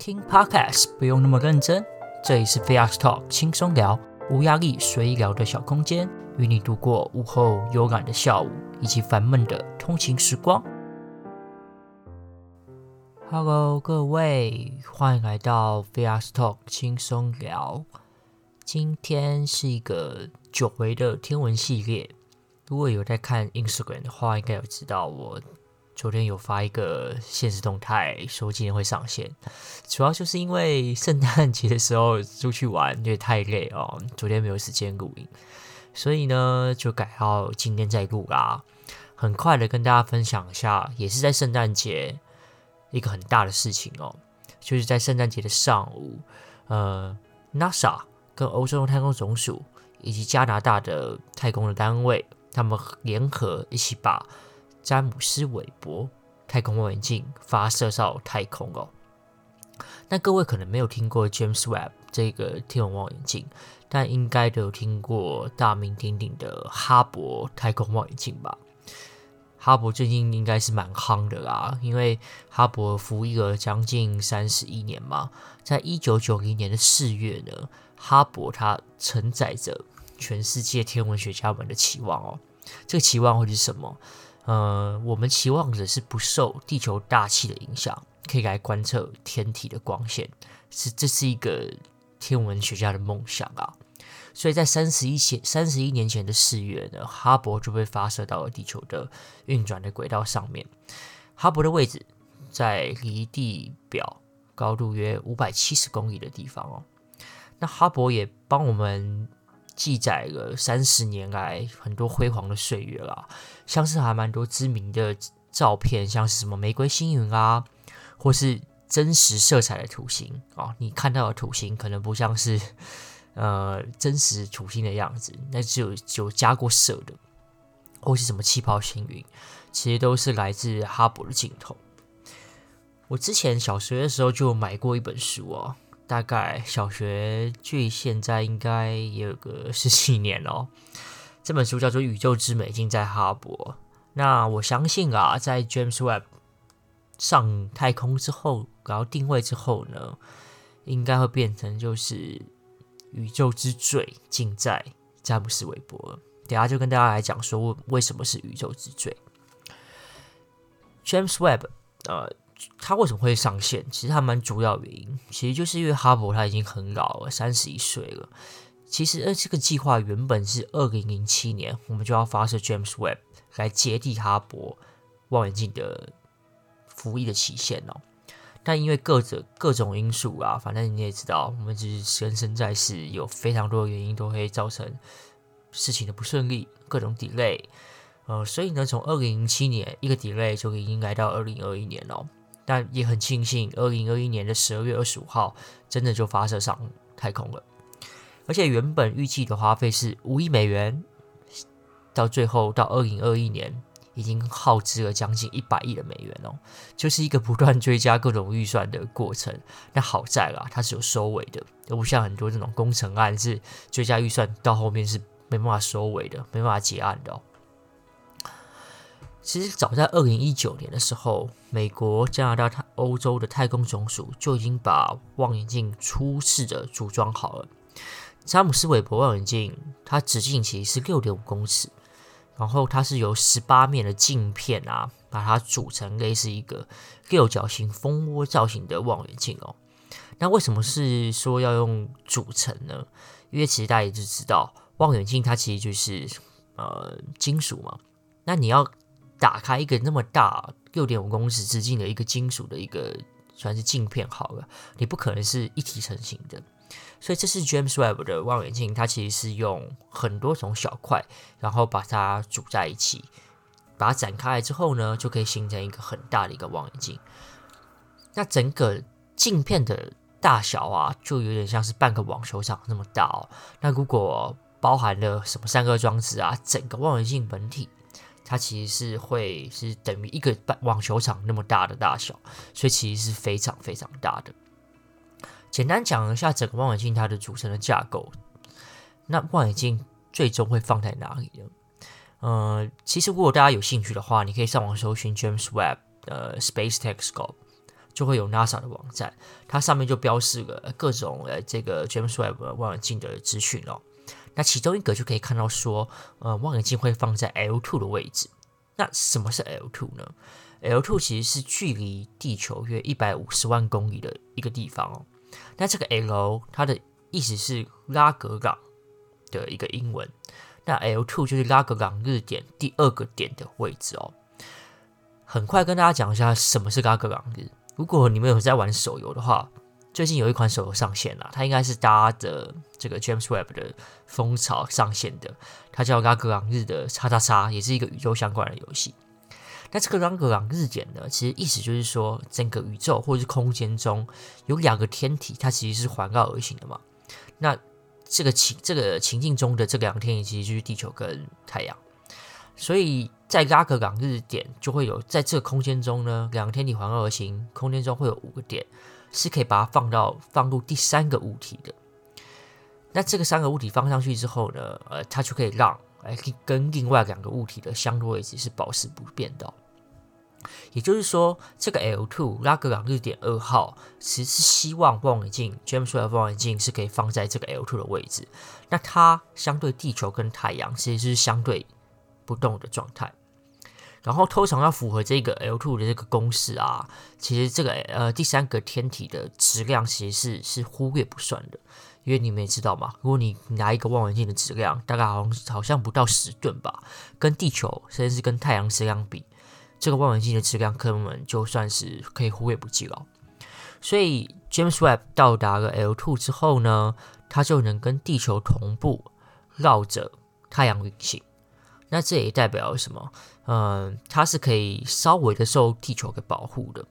听 Podcast 不用那么认真，这里是 Fast Talk 轻松聊，无压力随意聊的小空间，与你度过午后悠然的下午以及烦闷的通勤时光。Hello，各位，欢迎来到 Fast Talk 轻松聊。今天是一个久违的天文系列。如果有在看 Instagram 的话，应该有知道我昨天有发一个限时动态，说今天会上线。主要就是因为圣诞节的时候出去玩，因为太累哦，昨天没有时间录音，所以呢就改到今天再录啦。很快的跟大家分享一下，也是在圣诞节一个很大的事情哦，就是在圣诞节的上午，呃，NASA 跟欧洲太空总署以及加拿大的太空的单位。他们联合一起把詹姆斯韦伯太空望远镜发射到太空哦。那各位可能没有听过 James Webb 这个天文望远镜，但应该都有听过大名鼎鼎的哈勃太空望远镜吧？哈勃最近应该是蛮夯的啦，因为哈勃服役了将近三十一年嘛。在一九九零年的四月呢，哈勃它承载着。全世界天文学家们的期望哦，这个期望会是什么？呃，我们期望的是不受地球大气的影响，可以来观测天体的光线，是这是一个天文学家的梦想啊。所以在三十一前三十一年前的四月呢，哈勃就被发射到了地球的运转的轨道上面。哈勃的位置在离地表高度约五百七十公里的地方哦。那哈勃也帮我们。记载了三十年来很多辉煌的岁月啦，像是还蛮多知名的照片，像是什么玫瑰星云啊，或是真实色彩的土星啊。你看到的土星可能不像是 呃真实土星的样子，那只有有加过色的，或是什么气泡星云，其实都是来自哈勃的镜头。我之前小学的时候就买过一本书哦。大概小学距现在应该也有个十几年哦。这本书叫做《宇宙之美》，尽在哈勃。那我相信啊，在 James Webb 上太空之后，然后定位之后呢，应该会变成就是宇宙之最，尽在詹姆斯韦伯。等下就跟大家来讲说，为什么是宇宙之最。James Webb，呃。他为什么会上线？其实他蛮主要原因，其实就是因为哈勃他已经很老了，三十一岁了。其实，呃，这个计划原本是二零零七年我们就要发射 James Webb 来接替哈勃望远镜的服役的期限哦。但因为各种各种因素啊，反正你也知道，我们只是人生在世，有非常多的原因都会造成事情的不顺利，各种 delay。呃，所以呢，从二零零七年一个 delay 就已经来到二零二一年了。但也很庆幸，二零二一年的十二月二十五号，真的就发射上太空了。而且原本预计的花费是五亿美元，到最后到二零二一年，已经耗资了将近一百亿的美元哦，就是一个不断追加各种预算的过程。那好在啦，它是有收尾的，而不像很多这种工程案是追加预算到后面是没办法收尾的，没办法结案的哦。其实早在二零一九年的时候，美国、加拿大、太欧洲的太空总署就已经把望远镜初试着组装好了。詹姆斯韦伯望远镜，它直径其实是六点五公尺，然后它是由十八面的镜片啊，把它组成类似一个六角形蜂窝造型的望远镜哦。那为什么是说要用组成呢？因为其实大家也就知道，望远镜它其实就是呃金属嘛，那你要。打开一个那么大六点五公尺直径的一个金属的一个算是镜片好了，你不可能是一体成型的，所以这是 James Webb 的望远镜，它其实是用很多种小块，然后把它组在一起，把它展开来之后呢，就可以形成一个很大的一个望远镜。那整个镜片的大小啊，就有点像是半个网球场那么大哦。那如果包含了什么三个装置啊，整个望远镜本体。它其实是会是等于一个半网球场那么大的大小，所以其实是非常非常大的。简单讲一下整个望远镜它的组成的架构。那望远镜最终会放在哪里呢？呃，其实如果大家有兴趣的话，你可以上网搜寻 James Webb 的 Space Telescope，就会有 NASA 的网站，它上面就标示了各种呃这个 James Webb 望远镜的资讯哦。那其中一个就可以看到说，呃，望远镜会放在 L2 的位置。那什么是 L2 呢？L2 其实是距离地球约一百五十万公里的一个地方哦。那这个 L 它的意思是拉格朗的一个英文。那 L2 就是拉格朗日点第二个点的位置哦。很快跟大家讲一下什么是拉格朗日。如果你们有在玩手游的话，最近有一款手游上线了，它应该是搭的这个 James Webb 的风潮上线的，它叫拉格朗日的叉叉叉，也是一个宇宙相关的游戏。那这个拉格朗日点呢，其实意思就是说，整个宇宙或者是空间中有两个天体，它其实是环绕而行的嘛。那这个情这个情境中的这两个天体，其实就是地球跟太阳。所以在拉格朗日点就会有在这个空间中呢，两个天体环绕而行，空间中会有五个点。是可以把它放到放入第三个物体的。那这个三个物体放上去之后呢，呃，它就可以让哎跟另外两个物体的相对位置是保持不变的。也就是说，这个 L2 拉格朗日点二号其实是希望望远镜 James Webb 望远镜是可以放在这个 L2 的位置。那它相对地球跟太阳其实是相对不动的状态。然后通常要符合这个 L2 的这个公式啊，其实这个呃第三个天体的质量其实是是忽略不算的，因为你们也知道嘛，如果你拿一个望远镜的质量，大概好像好像不到十吨吧，跟地球甚至是跟太阳质量比，这个望远镜的质量根本就算是可以忽略不计了。所以 James Webb 到达了 L2 之后呢，它就能跟地球同步绕着太阳运行。那这也代表什么？嗯，它是可以稍微的受地球给保护的，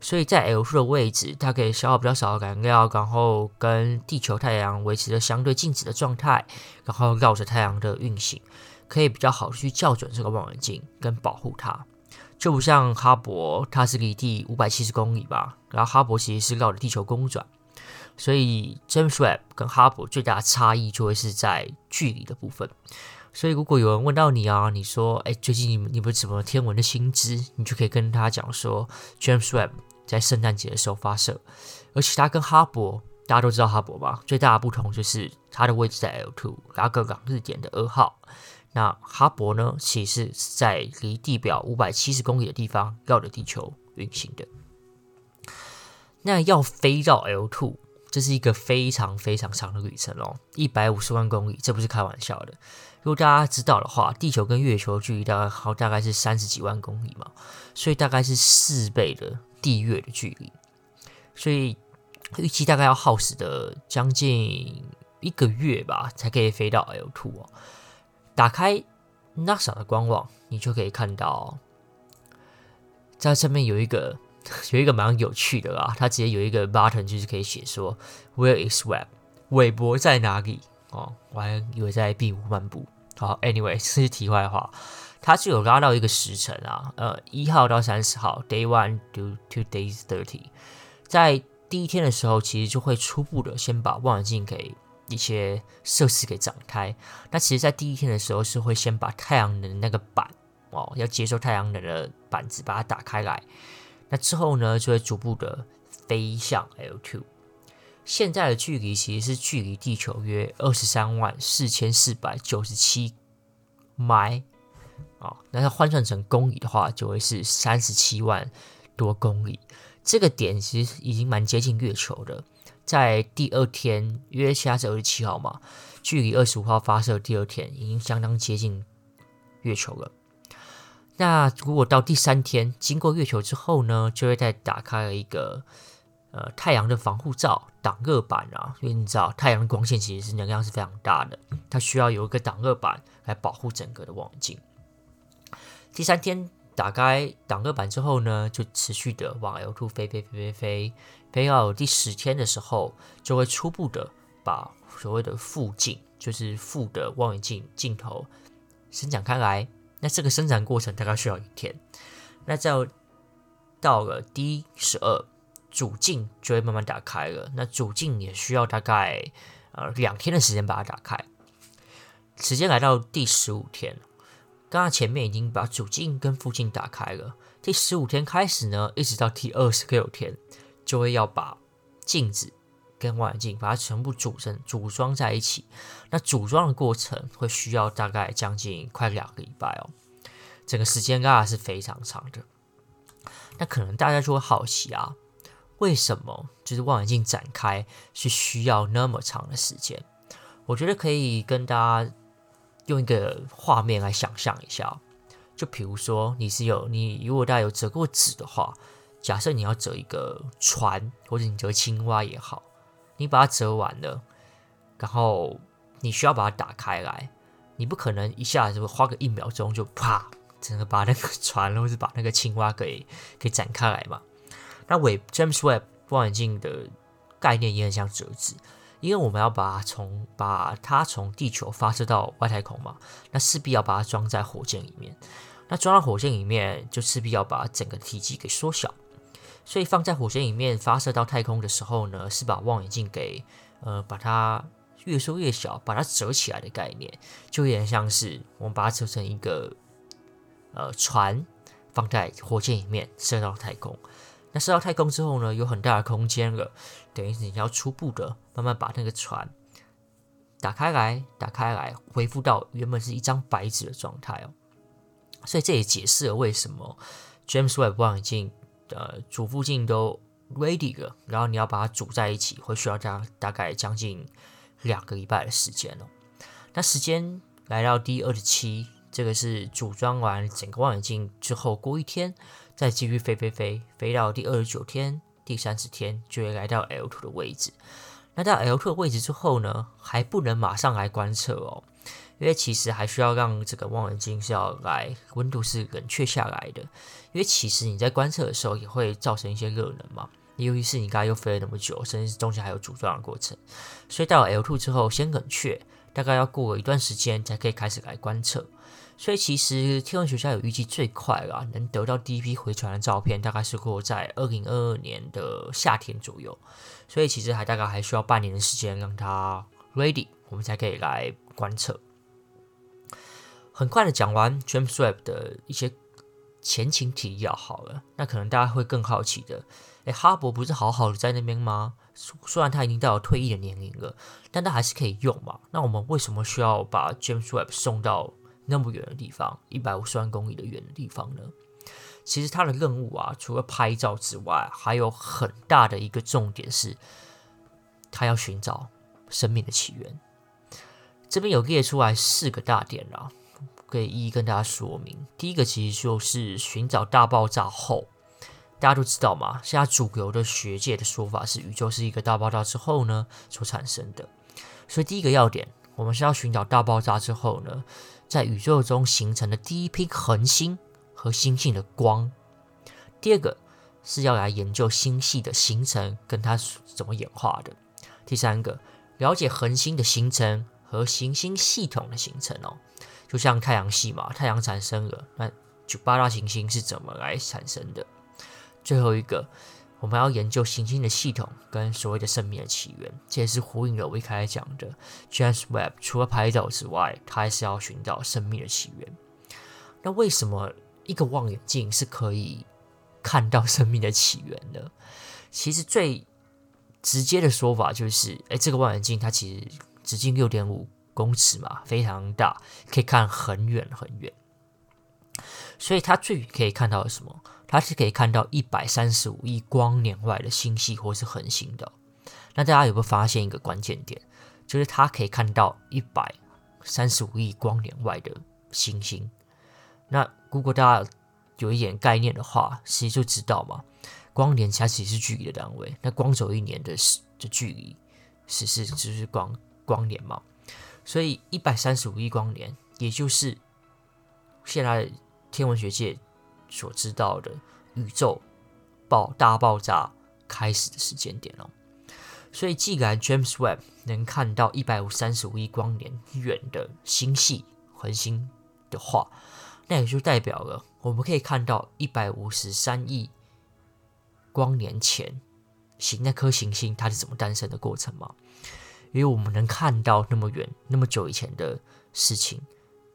所以在 L2 的位置，它可以消耗比较少的燃料，然后跟地球、太阳维持着相对静止的状态，然后绕着太阳的运行，可以比较好去校准这个望远镜跟保护它。就不像哈勃，它是离地五百七十公里吧，然后哈勃其实是绕着地球公转，所以 James Webb 跟哈勃最大的差异就会是在距离的部分。所以，如果有人问到你啊，你说，哎，最近你你们什么天文的新知，你就可以跟他讲说，James Webb 在圣诞节的时候发射，而且它跟哈勃，大家都知道哈勃吧，最大的不同就是它的位置在 L2 拉格朗日点的二号。那哈勃呢，其实是在离地表五百七十公里的地方绕着地球运行的。那要飞到 L2，这是一个非常非常长的旅程哦，一百五十万公里，这不是开玩笑的。如果大家知道的话，地球跟月球距离大概好大概是三十几万公里嘛，所以大概是四倍的地月的距离，所以预计大概要耗时的将近一个月吧，才可以飞到 L2 哦。打开 NASA 的官网，你就可以看到，在上面有一个有一个蛮有趣的啦，它直接有一个 button，就是可以写说 Where is Web？韦伯在哪里？哦，我还以为在壁屋漫步。好，Anyway，这是题外话。它是有拉到一个时辰啊，呃，一号到三十号，Day One to to Day Thirty。在第一天的时候，其实就会初步的先把望远镜给一些设施给展开。那其实，在第一天的时候，是会先把太阳能那个板哦，要接收太阳能的板子，把它打开来。那之后呢，就会逐步的飞向 L2。现在的距离其实是距离地球约二十三万四千四百九十七迈啊，那它换算成公里的话，就会是三十七万多公里。这个点其实已经蛮接近月球的，在第二天，约现在是二十七号嘛，距离二十五号发射的第二天已经相当接近月球了。那如果到第三天经过月球之后呢，就会再打开了一个。呃，太阳的防护罩挡热板啊，因为你知道太阳的光线其实是能量是非常大的，它需要有一个挡热板来保护整个的望远镜。第三天打开挡热板之后呢，就持续的往 L2 飞飞飞飞飞，飞到第十天的时候，就会初步的把所谓的副镜，就是副的望远镜镜头伸展开来。那这个生产过程大概需要一天。那在到了 D 十二。主镜就会慢慢打开了，那主镜也需要大概呃两天的时间把它打开。时间来到第十五天，刚刚前面已经把主镜跟副镜打开了，第十五天开始呢，一直到第二十六天，就会要把镜子跟望远镜把它全部组成组装在一起。那组装的过程会需要大概将近快两个礼拜哦，整个时间大概是非常长的。那可能大家就会好奇啊，为什么就是望远镜展开是需要那么长的时间？我觉得可以跟大家用一个画面来想象一下。就比如说，你是有你如果大家有折过纸的话，假设你要折一个船，或者你折青蛙也好，你把它折完了，然后你需要把它打开来，你不可能一下子花个一秒钟就啪，整个把那个船或者把那个青蛙给给展开来嘛。那韦 James Webb 望远镜的概念也很像折纸。因为我们要把它从把它从地球发射到外太空嘛，那势必要把它装在火箭里面。那装到火箭里面，就势必要把整个体积给缩小。所以放在火箭里面发射到太空的时候呢，是把望远镜给呃把它越缩越小，把它折起来的概念，就有点像是我们把它折成一个呃船，放在火箭里面射到太空。那射到太空之后呢，有很大的空间了，等于是你要初步的慢慢把那个船打开来，打开来，恢复到原本是一张白纸的状态哦。所以这也解释了为什么 James Webb 望远镜的主副镜都 ready 了，然后你要把它组在一起，会需要大大概将近两个礼拜的时间哦。那时间来到第二十七，这个是组装完整个望远镜之后，过一天。再继续飞飞飞，飞到第二十九天、第三十天，就会来到 L two 的位置。那到 L two 的位置之后呢，还不能马上来观测哦，因为其实还需要让这个望远镜是要来温度是冷却下来的。因为其实你在观测的时候也会造成一些热能嘛，尤其是你刚才又飞了那么久，甚至中间还有组装的过程，所以到了 L2 之后先冷却，大概要过一段时间才可以开始来观测。所以其实天文学家有预计最快啦，能得到第一批回传的照片，大概是过在二零二二年的夏天左右。所以其实还大概还需要半年的时间让它 ready，我们才可以来观测。很快的讲完 James Webb 的一些前情提要好了，那可能大家会更好奇的，诶，哈勃不是好好的在那边吗？虽然他已经到了退役的年龄了，但他还是可以用嘛。那我们为什么需要把 James Webb 送到那么远的地方，一百五十万公里的远的地方呢？其实他的任务啊，除了拍照之外，还有很大的一个重点是，他要寻找生命的起源。这边有列出来四个大点啦，可以一一跟大家说明。第一个其实就是寻找大爆炸后，大家都知道嘛，现在主流的学界的说法是，宇宙是一个大爆炸之后呢所产生的。所以第一个要点，我们是要寻找大爆炸之后呢，在宇宙中形成的第一批恒星和星系的光。第二个是要来研究星系的形成跟它怎么演化的。第三个，了解恒星的形成和行星系统的形成哦，就像太阳系嘛，太阳产生了，那就八大行星是怎么来产生的？最后一个。我们要研究行星的系统跟所谓的生命的起源，这也是呼应了我一开始讲的，James Webb 除了拍照之外，他还是要寻找生命的起源。那为什么一个望远镜是可以看到生命的起源呢？其实最直接的说法就是，哎，这个望远镜它其实直径六点五公尺嘛，非常大，可以看很远很远。所以它最可以看到什么？它是可以看到一百三十五亿光年外的星系或是恒星的。那大家有没有发现一个关键点？就是它可以看到一百三十五亿光年外的星星。那如果大家有一点概念的话，其实就知道嘛，光年它其实是距离的单位。那光走一年的时的距离，是是就是光光年嘛。所以一百三十五亿光年，也就是现在天文学界。所知道的宇宙爆大爆炸开始的时间点哦，所以既然 James Webb 能看到一百三十五亿光年远的星系恒星的话，那也就代表了我们可以看到一百五十三亿光年前行那颗行星它是怎么诞生的过程吗？因为我们能看到那么远那么久以前的事情，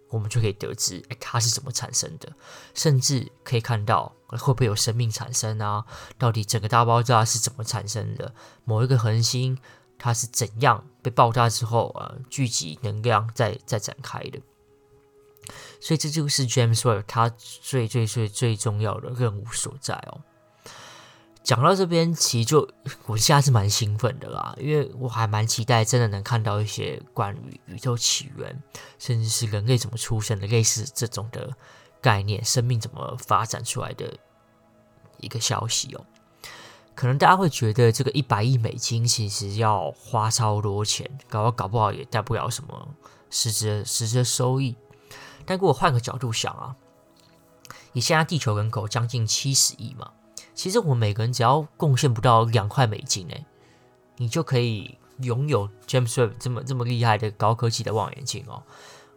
我们就可以得知，哎，它是怎么产生的，甚至可以看到会不会有生命产生啊？到底整个大爆炸是怎么产生的？某一个恒星它是怎样被爆炸之后啊，聚集能量再再展开的？所以这就是 James Webb 它最最最最重要的任务所在哦。讲到这边，其实就 我现在是蛮兴奋的啦，因为我还蛮期待真的能看到一些关于宇宙起源，甚至是人类怎么出生的，类似这种的概念，生命怎么发展出来的一个消息哦。可能大家会觉得这个一百亿美金其实要花超多钱，搞搞不好也带不了什么实质实质收益。但如果换个角度想啊，以现在地球人口将近七十亿嘛。其实我们每个人只要贡献不到两块美金，哎，你就可以拥有 James Webb 这么这么厉害的高科技的望远镜哦。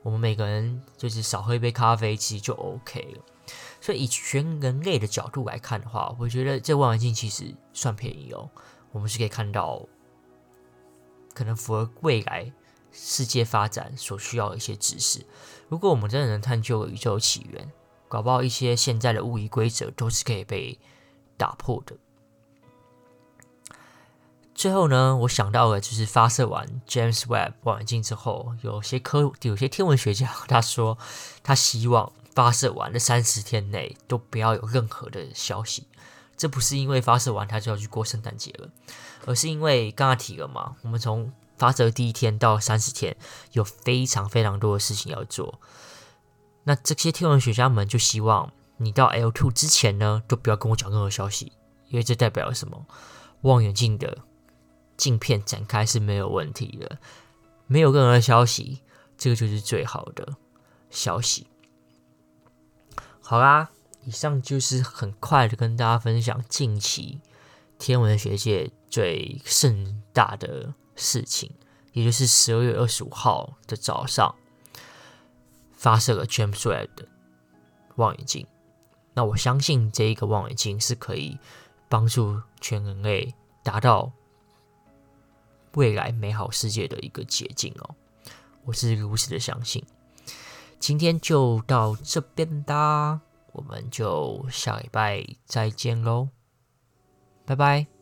我们每个人就是少喝一杯咖啡，其实就 OK 了。所以以全人类的角度来看的话，我觉得这望远镜其实算便宜哦。我们是可以看到可能符合未来世界发展所需要的一些知识。如果我们真的能探究宇宙起源，搞不好一些现在的物理规则都是可以被打破的。最后呢，我想到了，就是发射完 James Webb 望远镜之后，有些科有些天文学家他说，他希望发射完的三十天内都不要有任何的消息。这不是因为发射完他就要去过圣诞节了，而是因为刚刚提了嘛，我们从发射第一天到三十天，有非常非常多的事情要做。那这些天文学家们就希望。你到 L2 之前呢，都不要跟我讲任何消息，因为这代表什么？望远镜的镜片展开是没有问题的，没有任何消息，这个就是最好的消息。好啦，以上就是很快的跟大家分享近期天文学界最盛大的事情，也就是十二月二十五号的早上发射了 James Webb 的望远镜。那我相信这一个望远镜是可以帮助全人类达到未来美好世界的一个捷径哦，我是如此的相信。今天就到这边啦，我们就下礼拜再见喽，拜拜。